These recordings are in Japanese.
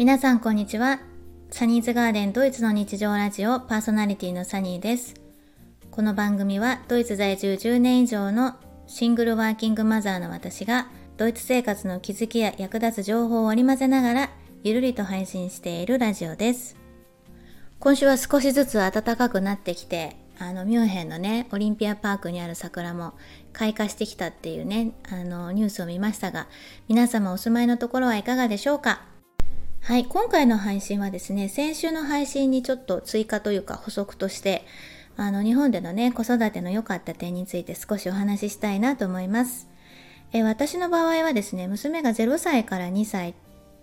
皆さんこんにちは。サニーズガーデンドイツの日常ラジオパーソナリティのサニーです。この番組はドイツ在住10年以上のシングルワーキングマザーの私がドイツ生活の気づきや役立つ情報を織り交ぜながらゆるりと配信しているラジオです。今週は少しずつ暖かくなってきて、あのミュンヘンのねオリンピアパークにある桜も開花してきたっていうねあのニュースを見ましたが皆様お住まいのところはいかがでしょうか？はい、今回の配信はですね、先週の配信にちょっと追加というか補足として、あの、日本でのね、子育ての良かった点について少しお話ししたいなと思います。え私の場合はですね、娘が0歳から2歳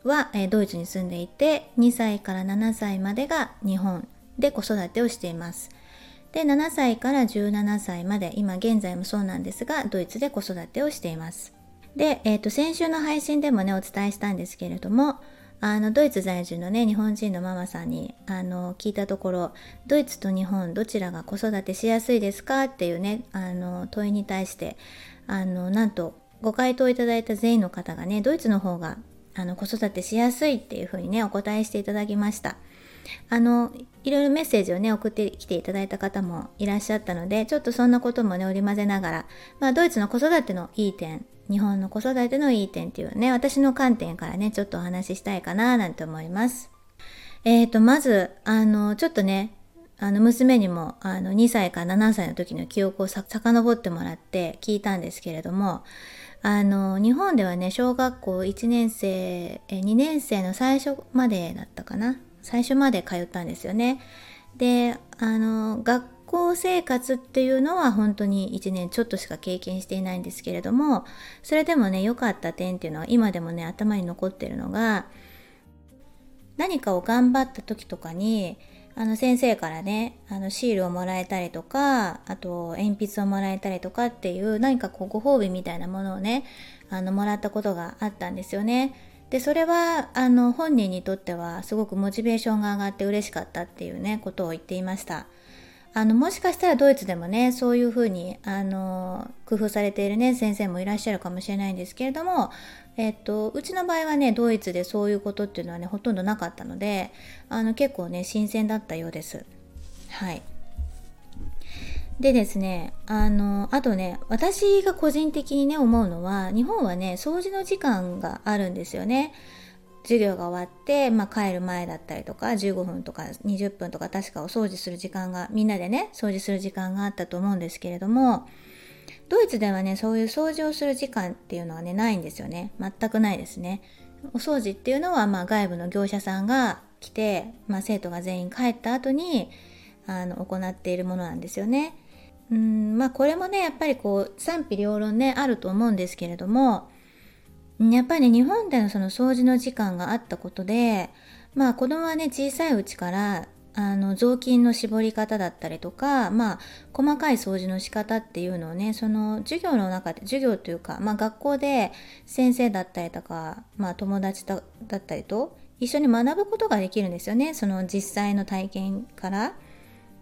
は、えドイツに住んでいて、2歳から7歳までが日本で子育てをしています。で、7歳から17歳まで、今現在もそうなんですが、ドイツで子育てをしています。で、えっ、ー、と、先週の配信でもね、お伝えしたんですけれども、あのドイツ在住のね日本人のママさんにあの聞いたところドイツと日本どちらが子育てしやすいですかっていうねあの問いに対してあのなんとご回答いただいた全員の方がねドイツの方があの子育てしやすいっていうふうにねお答えしていただきました。あのいろいろメッセージをね送ってきていただいた方もいらっしゃったのでちょっとそんなこともね織り交ぜながら、まあ、ドイツの子育てのいい点日本の子育てのいい点っていうね、私の観点からね、ちょっとお話ししたいかななんて思います。えっ、ー、と、まず、あの、ちょっとね、あの、娘にも、あの、2歳から7歳の時の記憶をさ遡ってもらって聞いたんですけれども、あの、日本ではね、小学校1年生、2年生の最初までだったかな？最初まで通ったんですよね。で、あの、学校生活っていうのは本当に1年ちょっとしか経験していないんですけれどもそれでもね良かった点っていうのは今でもね頭に残ってるのが何かを頑張った時とかにあの先生からねあのシールをもらえたりとかあと鉛筆をもらえたりとかっていう何かこうご褒美みたいなものをねあのもらったことがあったんですよね。でそれはあの本人にとってはすごくモチベーションが上がって嬉しかったっていうねことを言っていました。あのもしかしたらドイツでもねそういうふうにあの工夫されているね先生もいらっしゃるかもしれないんですけれども、えっと、うちの場合はねドイツでそういうことっていうのはねほとんどなかったのであの結構ね新鮮だったようです。はいでですね、あの、あとね、私が個人的にね、思うのは、日本はね、掃除の時間があるんですよね。授業が終わって、まあ、帰る前だったりとか15分とか20分とか確かお掃除する時間がみんなでね掃除する時間があったと思うんですけれどもドイツではねそういう掃除をする時間っていうのはねないんですよね。全くないですね。お掃除っていうのは、まあ、外部の業者さんが来て、まあ、生徒が全員帰った後にあの行っているものなんですよね。うんまあこれもねやっぱりこう賛否両論ねあると思うんですけれどもやっぱり日本でのその掃除の時間があったことで、まあ子供はね、小さいうちから、あの、雑巾の絞り方だったりとか、まあ、細かい掃除の仕方っていうのをね、その授業の中で、授業というか、まあ学校で先生だったりとか、まあ友達だったりと一緒に学ぶことができるんですよね。その実際の体験から。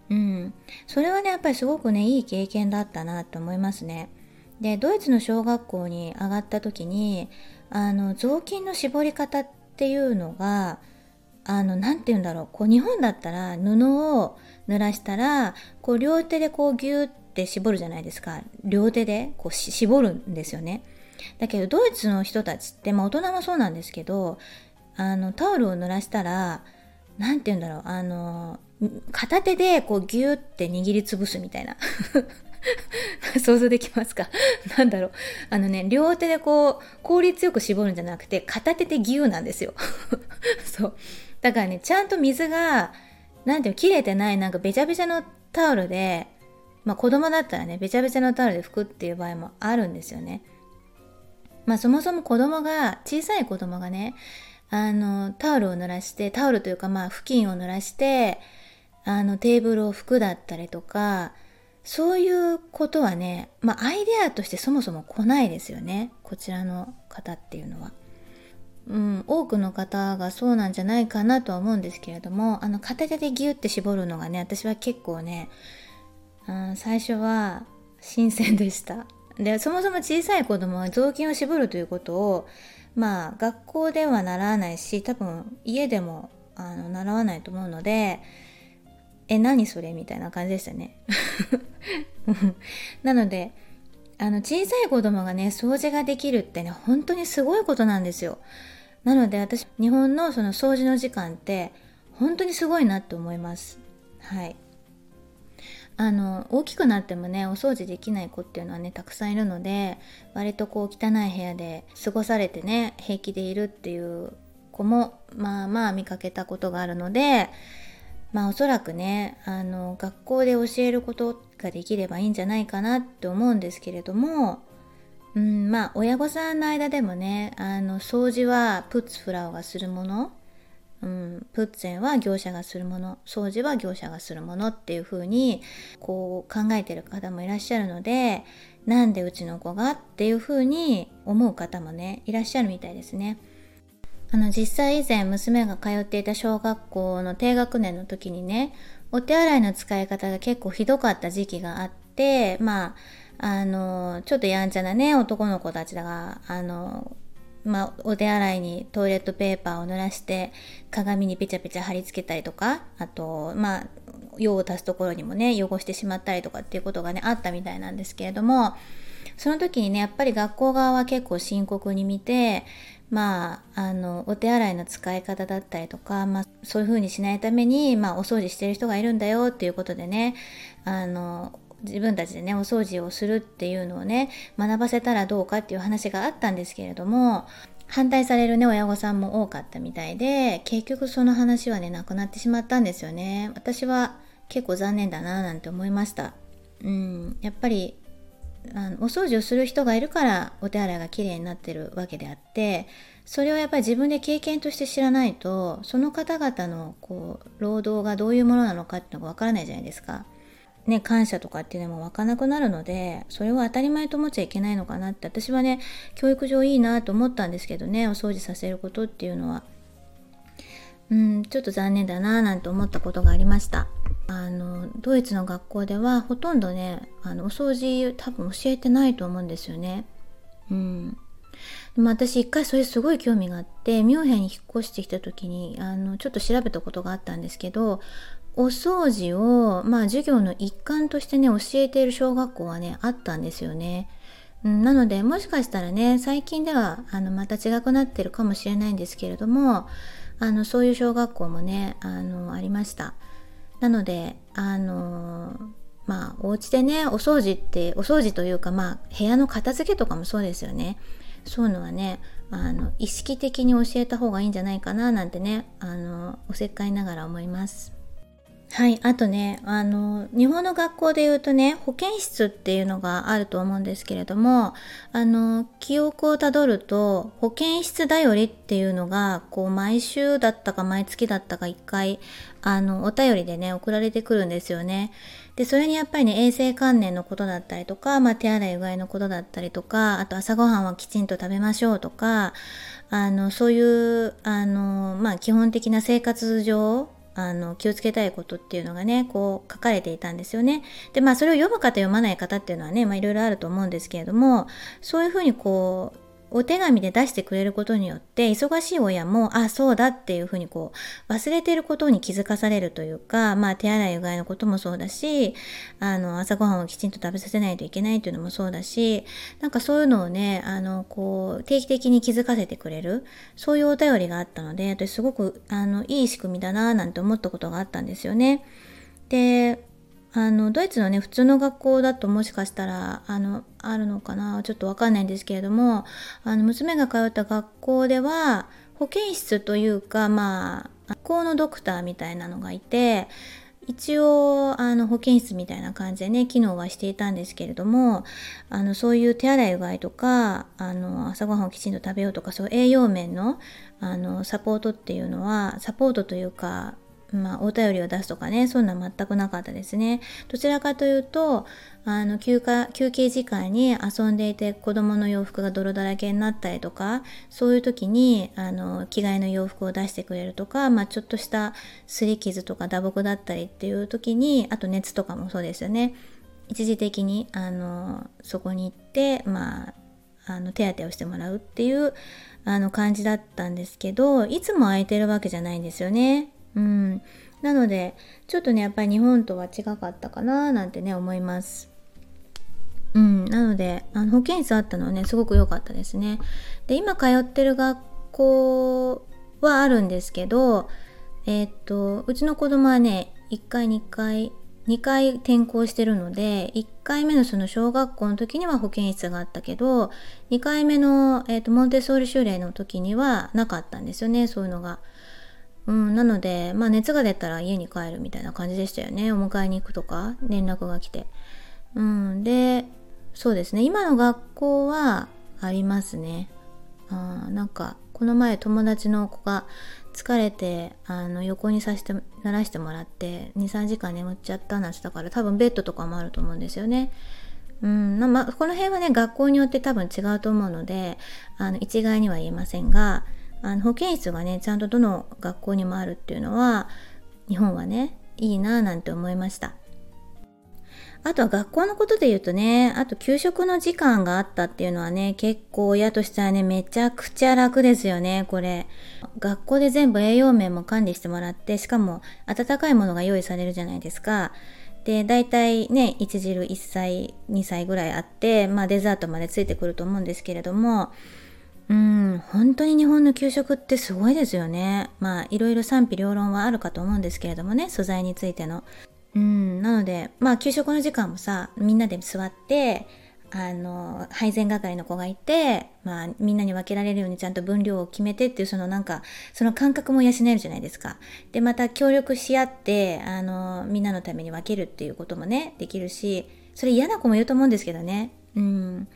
うん。それはね、やっぱりすごくね、いい経験だったなと思いますね。でドイツの小学校に上がった時にあの雑巾の絞り方っていうのがあの何て言うんだろう。こう日本だったら布を濡らしたらこう両手でこうギューって絞るじゃないですか。両手でこう絞るんですよね。だけどドイツの人たちって、まあ、大人もそうなんですけどあのタオルを濡らしたら何て言うんだろう。あの片手でこうギューって握りつぶすみたいな。想像できますか？なんだろう。あのね、両手でこう、効率よく絞るんじゃなくて、片手でギューなんですよ。そう。だからね、ちゃんと水が、なんていうの、切れてない、なんかべちゃべちゃのタオルで、まあ子供だったらね、べちゃべちゃのタオルで拭くっていう場合もあるんですよね。まあそもそも子供が、小さい子供がね、あの、タオルを濡らして、タオルというかまあ布巾を濡らして、あの、テーブルを拭くだったりとか、そういうことはね、まあ、アイデアとしてそもそも来ないですよね。こちらの方っていうのは。うん、多くの方がそうなんじゃないかなとは思うんですけれども、あの、片手でギュッて絞るのがね、私は結構ね、うん、最初は新鮮でした。で、そもそも小さい子供は雑巾を絞るということを、まあ学校では習わないし多分家でもあの習わないと思うのでえ何それ？みたいな感じでしたね。なのであの小さい子供がね掃除ができるってね本当にすごいことなんですよ。なので私日本のその掃除の時間って本当にすごいなって思います。はい。あの大きくなってもねお掃除できない子っていうのはねたくさんいるので割とこう汚い部屋で過ごされてね平気でいるっていう子もまあまあ見かけたことがあるのでまあおそらくねあの学校で教えることができればいいんじゃないかなって思うんですけれどもうんまあ親御さんの間でもねあの掃除はプッツフラウがするものうん、プッツェンは業者がするもの掃除は業者がするものっていう風にこう考えてる方もいらっしゃるのでなんでうちの子がっていう風に思う方もねいらっしゃるみたいですね。あの実際以前娘が通っていた小学校の低学年の時にねお手洗いの使い方が結構ひどかった時期があってまああのちょっとやんちゃなね男の子たちがあのまあ、お手洗いにトイレットペーパーを濡らして鏡にペチャペチャ貼り付けたりとかあとまあ用を足すところにもね汚してしまったりとかっていうことがねあったみたいなんですけれどもその時にねやっぱり学校側は結構深刻に見てまあ、あのお手洗いの使い方だったりとか、まあ、そういう風にしないために、まあ、お掃除してる人がいるんだよっていうことでねあの自分たちでねお掃除をするっていうのをね学ばせたらどうかっていう話があったんですけれども反対されるね親御さんも多かったみたいで結局その話はねなくなってしまったんですよね。私は結構残念だななんて思いました。うんやっぱりあのお掃除をする人がいるからお手洗いがきれいになってるわけであってそれをやっぱり自分で経験として知らないとその方々のこう労働がどういうものなのかっていうのがわからないじゃないですか。ね、感謝とかっていうのも湧かなくなるのでそれは当たり前と思っちゃいけないのかなって私はね教育上いいなと思ったんですけどねお掃除させることっていうのはうんちょっと残念だななんて思ったことがありましたあのドイツの学校ではほとんどねあのお掃除多分教えてないと思うんですよねうんでも私一回それすごい興味があってミュンヘンに引っ越してきた時にあのちょっと調べたことがあったんですけどお掃除を、まあ、授業の一環としてね教えている小学校はねあったんですよね。うん、なのでもしかしたらね最近ではあのまた違くなってるかもしれないんですけれどもあのそういう小学校もねあのありました。なのであのまあお家でねお掃除ってお掃除というかまあ部屋の片付けとかもそうですよね。そういうのはねあの意識的に教えた方がいいんじゃないかななんてねあのおせっかいながら思います。はい。あとね、あの、日本の学校で言うとね、保健室っていうのがあると思うんですけれども、あの、記憶をたどると、保健室だよりっていうのが、こう、毎週だったか毎月だったか一回、あの、お便りでね、送られてくるんですよね。で、それにやっぱりね、衛生観念のことだったりとか、まあ、手洗いうがいのことだったりとか、あと朝ごはんはきちんと食べましょうとか、あの、そういう、あの、まあ、基本的な生活上、あの気をつけたいことっていうのがねこう書かれていたんですよね。でまあそれを読む方読まない方っていうのはねいろいろあると思うんですけれどもそういうふうにこうお手紙で出してくれることによって忙しい親もあそうだっていうふうにこう忘れてることに気づかされるというかまあ手洗いうがいのこともそうだしあの朝ごはんをきちんと食べさせないといけないというのもそうだしなんかそういうのをねあのこう定期的に気づかせてくれるそういうお便りがあったので私すごくあのいい仕組みだななんて思ったことがあったんですよね。であのドイツのね普通の学校だともしかしたらあのあるのかな？ちょっとわかんないんですけれどもあの娘が通った学校では保健室というかまあ学校のドクターみたいなのがいて一応あの保健室みたいな感じでね機能はしていたんですけれどもあのそういう手洗いうがいとかあの朝ごはんをきちんと食べようとかそう栄養面のあのサポートっていうのはサポートというかまあ、お便りを出すとかね、そんな全くなかったですね。どちらかというと、あの休暇休憩時間に遊んでいて子供の洋服が泥だらけになったりとかそういう時にあの着替えの洋服を出してくれるとか、まあ、ちょっとした擦り傷とか打撲だったりっていう時にあと熱とかもそうですよね一時的にあのそこに行ってまああの手当てをしてもらうっていうあの感じだったんですけどいつも空いてるわけじゃないんですよね。うん、なのでちょっとねやっぱり日本とは違かったかななんてね思います。うん、なのであの保健室あったのはねすごく良かったですね。で今通ってる学校はあるんですけどえー、っとうちの子供はね1回2回2回転校してるので1回目のその小学校の時には保健室があったけど2回目の、えーと、モンテソーリ修例の時にはなかったんですよねそういうのが。うん、なので、まあ、熱が出たら家に帰るみたいな感じでしたよねお迎えに行くとか連絡が来て。うん、でそうですね今の学校はありますね。あなんかこの前友達の子が疲れてあの横にさして慣らしてもらって23時間眠っちゃったなんてだから多分ベッドとかもあると思うんですよね。うんまあ、この辺はね学校によって多分違うと思うのであの一概には言えませんがあの保健室がねちゃんとどの学校にもあるっていうのは日本はねいいなぁなんて思いました。あとは学校のことで言うとね、あと給食の時間があったっていうのはね、結構親としてはね、めちゃくちゃ楽ですよね、これ。学校で全部栄養面も管理してもらって、しかも温かいものが用意されるじゃないですか。で、大体ね、1汁1歳、2歳ぐらいあって、まあデザートまでついてくると思うんですけれども、うん、本当に日本の給食ってすごいですよね。まあいろいろ賛否両論はあるかと思うんですけれどもね、素材についての。うん、なので、まあ、給食の時間もさ、みんなで座って、あの、配膳係の子がいて、まあ、みんなに分けられるようにちゃんと分量を決めてっていう、そのなんか、その感覚も養えるじゃないですか。で、また協力し合って、あの、みんなのために分けるっていうこともね、できるし、それ嫌な子もいると思うんですけどね。うん。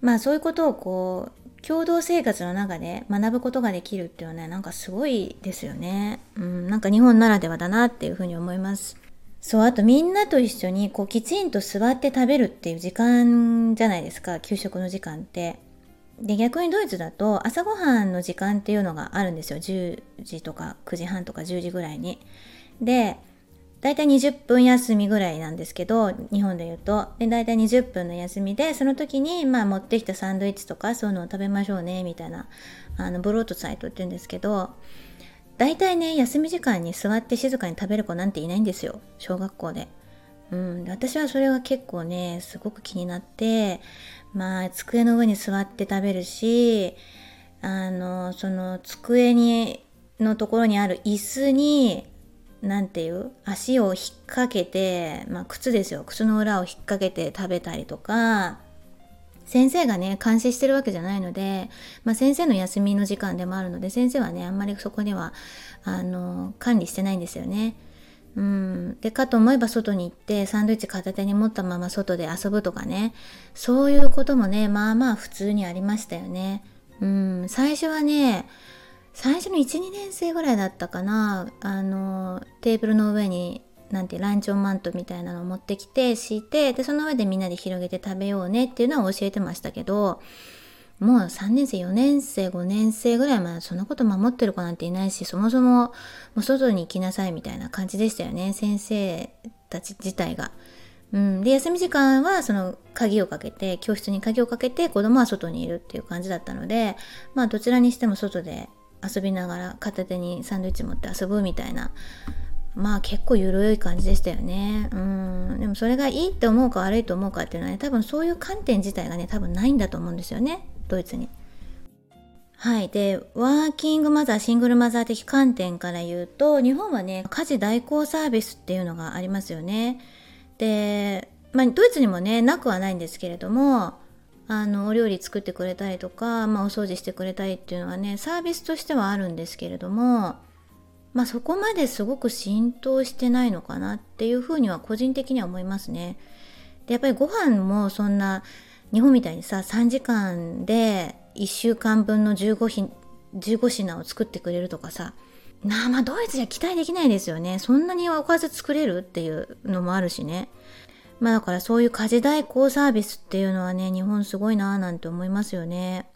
まあ、そういうことをこう、共同生活の中で学ぶことができるっていうのはね、なんかすごいですよね。うん、なんか日本ならではだなっていうふうに思います。そう、あとみんなと一緒にこうきちんと座って食べるっていう時間じゃないですか、給食の時間って。で、逆にドイツだと朝ごはんの時間っていうのがあるんですよ。10時とか9時半とか10時ぐらいに。で、だいたい20分休みぐらいなんですけど、日本で言うと。で、だいたい20分の休みで、その時に、まあ持ってきたサンドイッチとかそういうのを食べましょうね、みたいな、あの、ブロートサイトって言うんですけど、大体ね、休み時間に座って静かに食べる子なんていないんですよ。小学校で。うん、私はそれが結構ね、すごく気になって、まあ、机の上に座って食べるし、あの、その机に、のところにある椅子に、なんていう？足を引っ掛けて、まあ靴ですよ。靴の裏を引っ掛けて食べたりとか、先生がね、監視してるわけじゃないので、まあ、先生の休みの時間でもあるので、先生はね、あんまりそこには、あの、管理してないんですよね。うん。で、かと思えば外に行って、サンドイッチ片手に持ったまま外で遊ぶとかね。そういうこともね、まあまあ普通にありましたよね。うん。最初はね、最初の1、2年生ぐらいだったかな。あの、テーブルの上になんてランチョンマントみたいなのを持ってきて敷いてでその上でみんなで広げて食べようねっていうのは教えてましたけどもう3年生4年生5年生ぐらいまでそんなこと守ってる子なんていないしそもそももう外に行きなさいみたいな感じでしたよね先生たち自体が。うん、で休み時間はその鍵をかけて教室に鍵をかけて子供は外にいるっていう感じだったのでまあどちらにしても外で遊びながら片手にサンドイッチ持って遊ぶみたいなまあ結構緩い感じでしたよね。うん。でもそれがいいって思うか悪いと思うかっていうのはね、多分そういう観点自体がね、多分ないんだと思うんですよね。ドイツに。はい。で、ワーキングマザー、シングルマザー的観点から言うと、日本はね、家事代行サービスっていうのがありますよね。で、まあ、ドイツにもね、なくはないんですけれども、あの、お料理作ってくれたりとか、まあ、お掃除してくれたりっていうのはね、サービスとしてはあるんですけれども、まあそこまですごく浸透してないのかなっていうふうには個人的には思いますね。でやっぱりご飯もそんな日本みたいにさ3時間で1週間分の15品 ,15 品を作ってくれるとかさなあまあドイツじゃ期待できないですよね。そんなにおかず作れるっていうのもあるしね。まあだからそういう家事代行サービスっていうのはね、日本すごいなぁなんて思いますよね。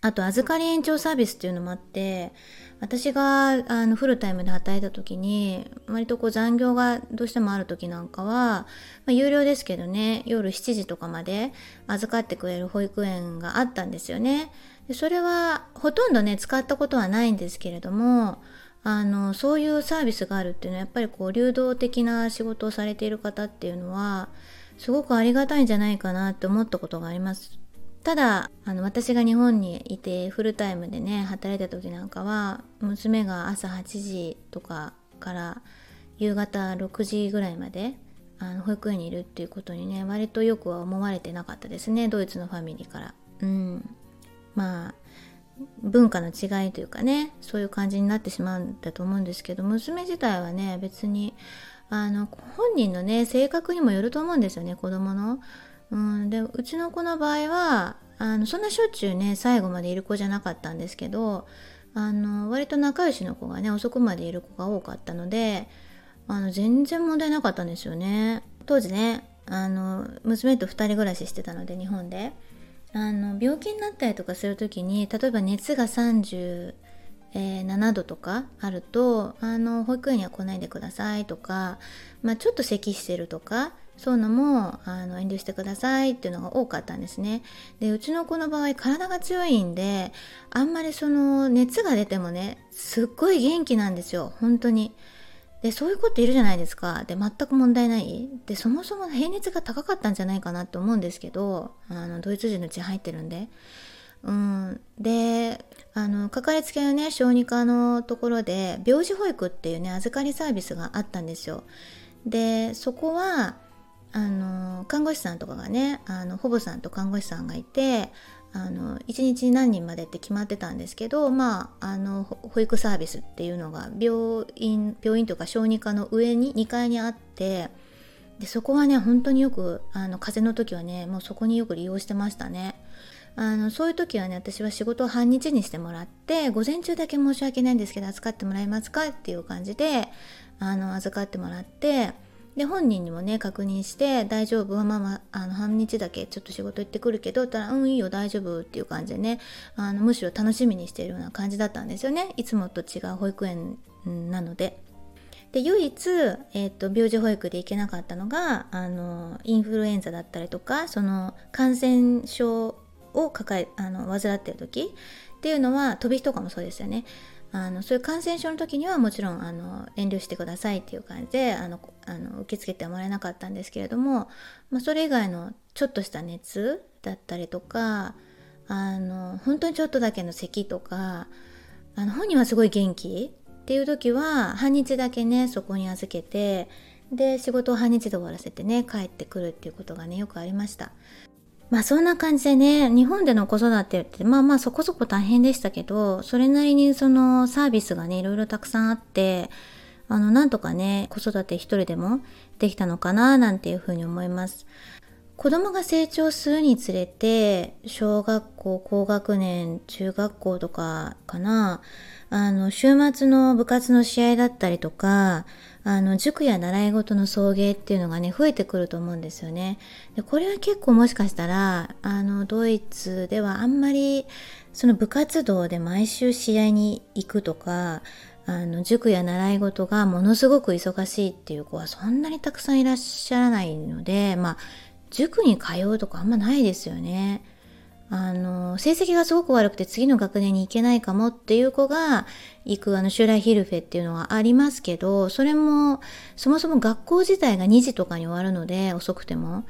あと預かり延長サービスっていうのもあって私があのフルタイムで働いた時に割とこう残業がどうしてもある時なんかは、まあ、有料ですけどね夜7時とかまで預かってくれる保育園があったんですよね。でそれはほとんどね使ったことはないんですけれどもあのそういうサービスがあるっていうのはやっぱりこう流動的な仕事をされている方っていうのはすごくありがたいんじゃないかなって思ったことがあります。ただあの私が日本にいてフルタイムでね働いた時なんかは娘が朝8時とかから夕方6時ぐらいまであの保育園にいるっていうことにね割とよくは思われてなかったですねドイツのファミリーから。うんまあ文化の違いというかねそういう感じになってしまうんだと思うんですけど娘自体はね別にあの本人のね性格にもよると思うんですよね子供の。うん、でうちの子の場合はあのそんなしょっちゅうね最後までいる子じゃなかったんですけどあの割と仲良しの子がね遅くまでいる子が多かったのであの全然問題なかったんですよね当時ねあの娘と2人暮らししてたので日本であの病気になったりとかする時に例えば熱が37度とかあるとあの保育園には来ないでくださいとか、まあ、ちょっと咳してるとかそういうのもあの遠慮してくださいっていうのが多かったんですね。でうちの子の場合体が強いんであんまりその熱が出てもねすっごい元気なんですよ本当に。でそういう子っているじゃないですか。で全く問題ない。でそもそも平熱が高かったんじゃないかなって思うんですけどあのドイツ人の血入ってるんで。うん、であのかかりつけのね小児科のところで病児保育っていうね預かりサービスがあったんですよ。でそこはあの看護師さんとかがねあの保母さんと看護師さんがいてあの1日何人までって決まってたんですけどまああの保育サービスっていうのが病院病院とか小児科の上に2階にあってでそこはね本当によくあの風邪の時はねもうそこによく利用してましたね。あのそういう時はね私は仕事を半日にしてもらって午前中だけ申し訳ないんですけど預かってもらえますか？っていう感じであの預かってもらってで本人にもね確認して「大丈夫？はママあの半日だけちょっと仕事行ってくるけど」ったら「うんいいよ大丈夫」っていう感じでねあのむしろ楽しみにしているような感じだったんですよね。いつもと違う保育園なので。で唯一、えーと、病児保育で行けなかったのがあのインフルエンザだったりとかその感染症を抱えあの患ってる時っていうのは飛び火とかもそうですよね。あのそういう感染症の時にはもちろんあの遠慮してくださいっていう感じであのあの受け付けてもらえなかったんですけれども、まあ、それ以外のちょっとした熱だったりとかあの本当にちょっとだけの咳とかあの本人はすごい元気っていう時は半日だけねそこに預けてで仕事を半日で終わらせてね帰ってくるっていうことがねよくありました。まあそんな感じでね、日本での子育てってまあまあそこそこ大変でしたけど、それなりにそのサービスがね、いろいろたくさんあって、あの、なんとかね、子育て一人でもできたのかな、なんていうふうに思います。子供が成長するにつれて、小学校、高学年、中学校とかかな、あの、週末の部活の試合だったりとか、あの、塾や習い事の送迎っていうのがね、増えてくると思うんですよね。で、これは結構もしかしたら、あの、ドイツではあんまり、その部活動で毎週試合に行くとか、あの、塾や習い事がものすごく忙しいっていう子はそんなにたくさんいらっしゃらないので、まあ、塾に通うとかあんまないですよね。あの、成績がすごく悪くて次の学年に行けないかもっていう子が行くあのシュライヒルフェっていうのはありますけど、それもそもそも学校自体が2時とかに終わるので遅くても。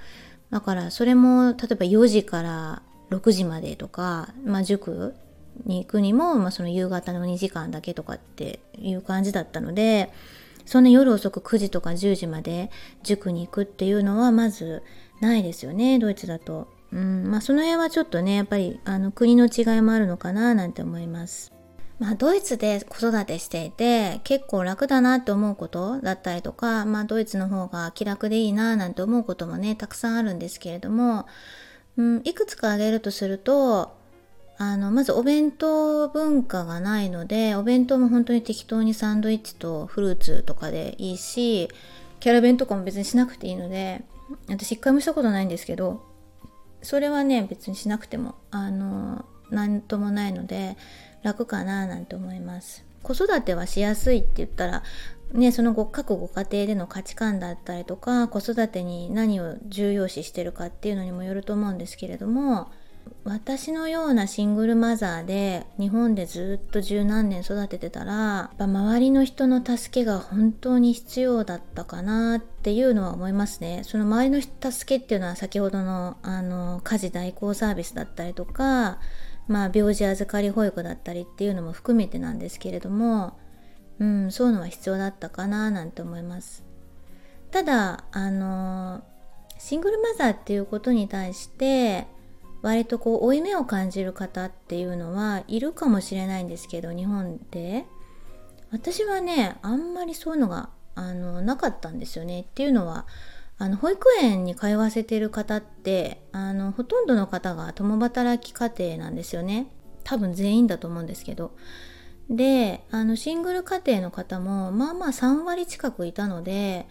だからそれも例えば4時から6時までとか、まあ塾に行くにも、まあその夕方の2時間だけとかっていう感じだったので、そんな夜遅く9時とか10時まで塾に行くっていうのはまずないですよね、ドイツだと。うんまあ、その辺はちょっとねやっぱりあの国の違いもあるのかななんて思います。まあ、ドイツで子育てしていて結構楽だなって思うことだったりとか、まあ、ドイツの方が気楽でいいななんて思うこともねたくさんあるんですけれども、うん、いくつか挙げるとするとあのまずお弁当文化がないのでお弁当も本当に適当にサンドイッチとフルーツとかでいいしキャラ弁とかも別にしなくていいので私一回もしたことないんですけどそれはね別にしなくてもあの何ともないので楽かななんて思います。子育てはしやすいって言ったらね、そのご各ご家庭での価値観だったりとか子育てに何を重要視してるかっていうのにもよると思うんですけれども私のようなシングルマザーで日本でずっと十何年育ててたら周りの人の助けが本当に必要だったかなっていうのは思いますねその周りの助けっていうのは先ほどのあの家事代行サービスだったりとかまあ病児預かり保育だったりっていうのも含めてなんですけれどもうん、そういうのは必要だったかななんて思います。ただ、あのシングルマザーっていうことに対して割とこう負い目を感じる方っていうのはいるかもしれないんですけど日本で。私はねあんまりそういうのがあのなかったんですよねっていうのはあの保育園に通わせてる方ってあのほとんどの方が共働き家庭なんですよね。多分全員だと思うんですけど。であのシングル家庭の方もまあまあ3割近くいたので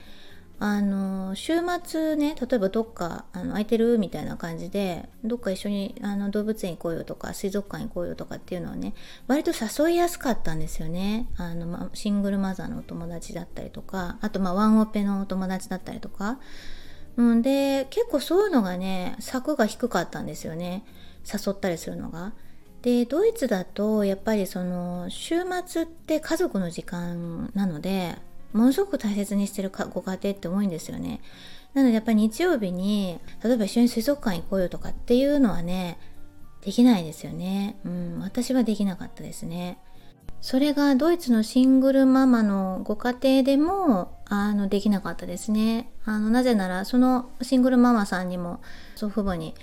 あの週末ね例えばどっかあの空いてるみたいな感じでどっか一緒にあの動物園行こうよとか水族館行こうよとかっていうのはね割と誘いやすかったんですよね。あの、ま、シングルマザーのお友達だったりとかあとまあワンオペのお友達だったりとか、うん、で結構そういうのがね柵が低かったんですよね。誘ったりするのが。でドイツだとやっぱりその週末って家族の時間なのでものすごく大切にしてるご家庭って多いんですよね。なのでやっぱり日曜日に例えば一緒に水族館行こうよとかっていうのはねできないですよね。うん私はできなかったですね。それがドイツのシングルママのご家庭でもあのできなかったですね。あのなぜならそのシングルママさんにも祖父母に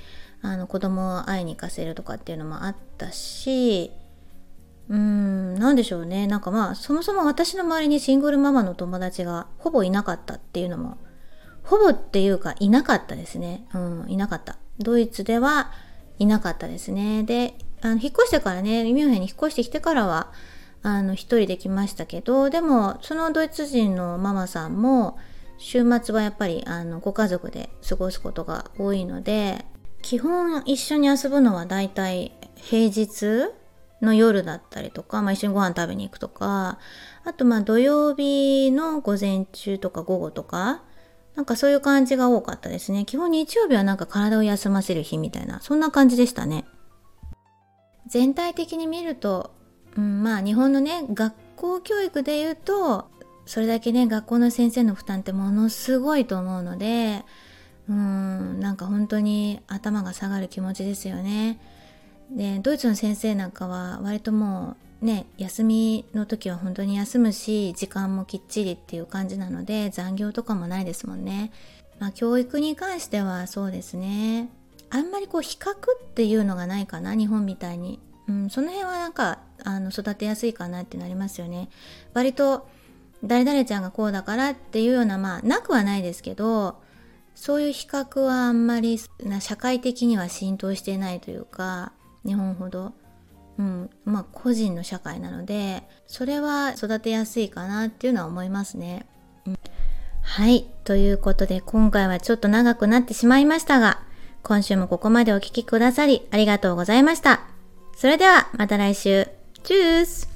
あの子供を会いに行かせるとかっていうのもあったしうーん何でしょうね。なんかまあそもそも私の周りにシングルママの友達がほぼいなかったっていうのもほぼっていうかいなかったですね。うんいなかった。ドイツではいなかったですね。であの引っ越してからねミュンヘンに引っ越してきてからはあの一人で来ましたけどでもそのドイツ人のママさんも週末はやっぱりあのご家族で過ごすことが多いので基本一緒に遊ぶのはだいたい平日の夜だったりとか、まあ、一緒にご飯食べに行くとかあとまあ土曜日の午前中とか午後とかなんかそういう感じが多かったですね基本日曜日はなんか体を休ませる日みたいなそんな感じでしたね全体的に見ると、うん、まあ日本のね学校教育で言うとそれだけね学校の先生の負担ってものすごいと思うのでうんなんか本当に頭が下がる気持ちですよね。でドイツの先生なんかは割ともうね休みの時は本当に休むし時間もきっちりっていう感じなので残業とかもないですもんね。まあ教育に関してはそうですね。あんまりこう比較っていうのがないかな日本みたいに。うん、その辺はなんかあの育てやすいかなってなりますよね。割と誰々ちゃんがこうだからっていうようなまあなくはないですけどそういう比較はあんまり社会的には浸透してないというか日本ほど、うん、まあ個人の社会なのでそれは育てやすいかなっていうのは思いますね。うん、はいということで今回はちょっと長くなってしまいましたが今週もここまでお聴きくださりありがとうございました。それではまた来週。チュース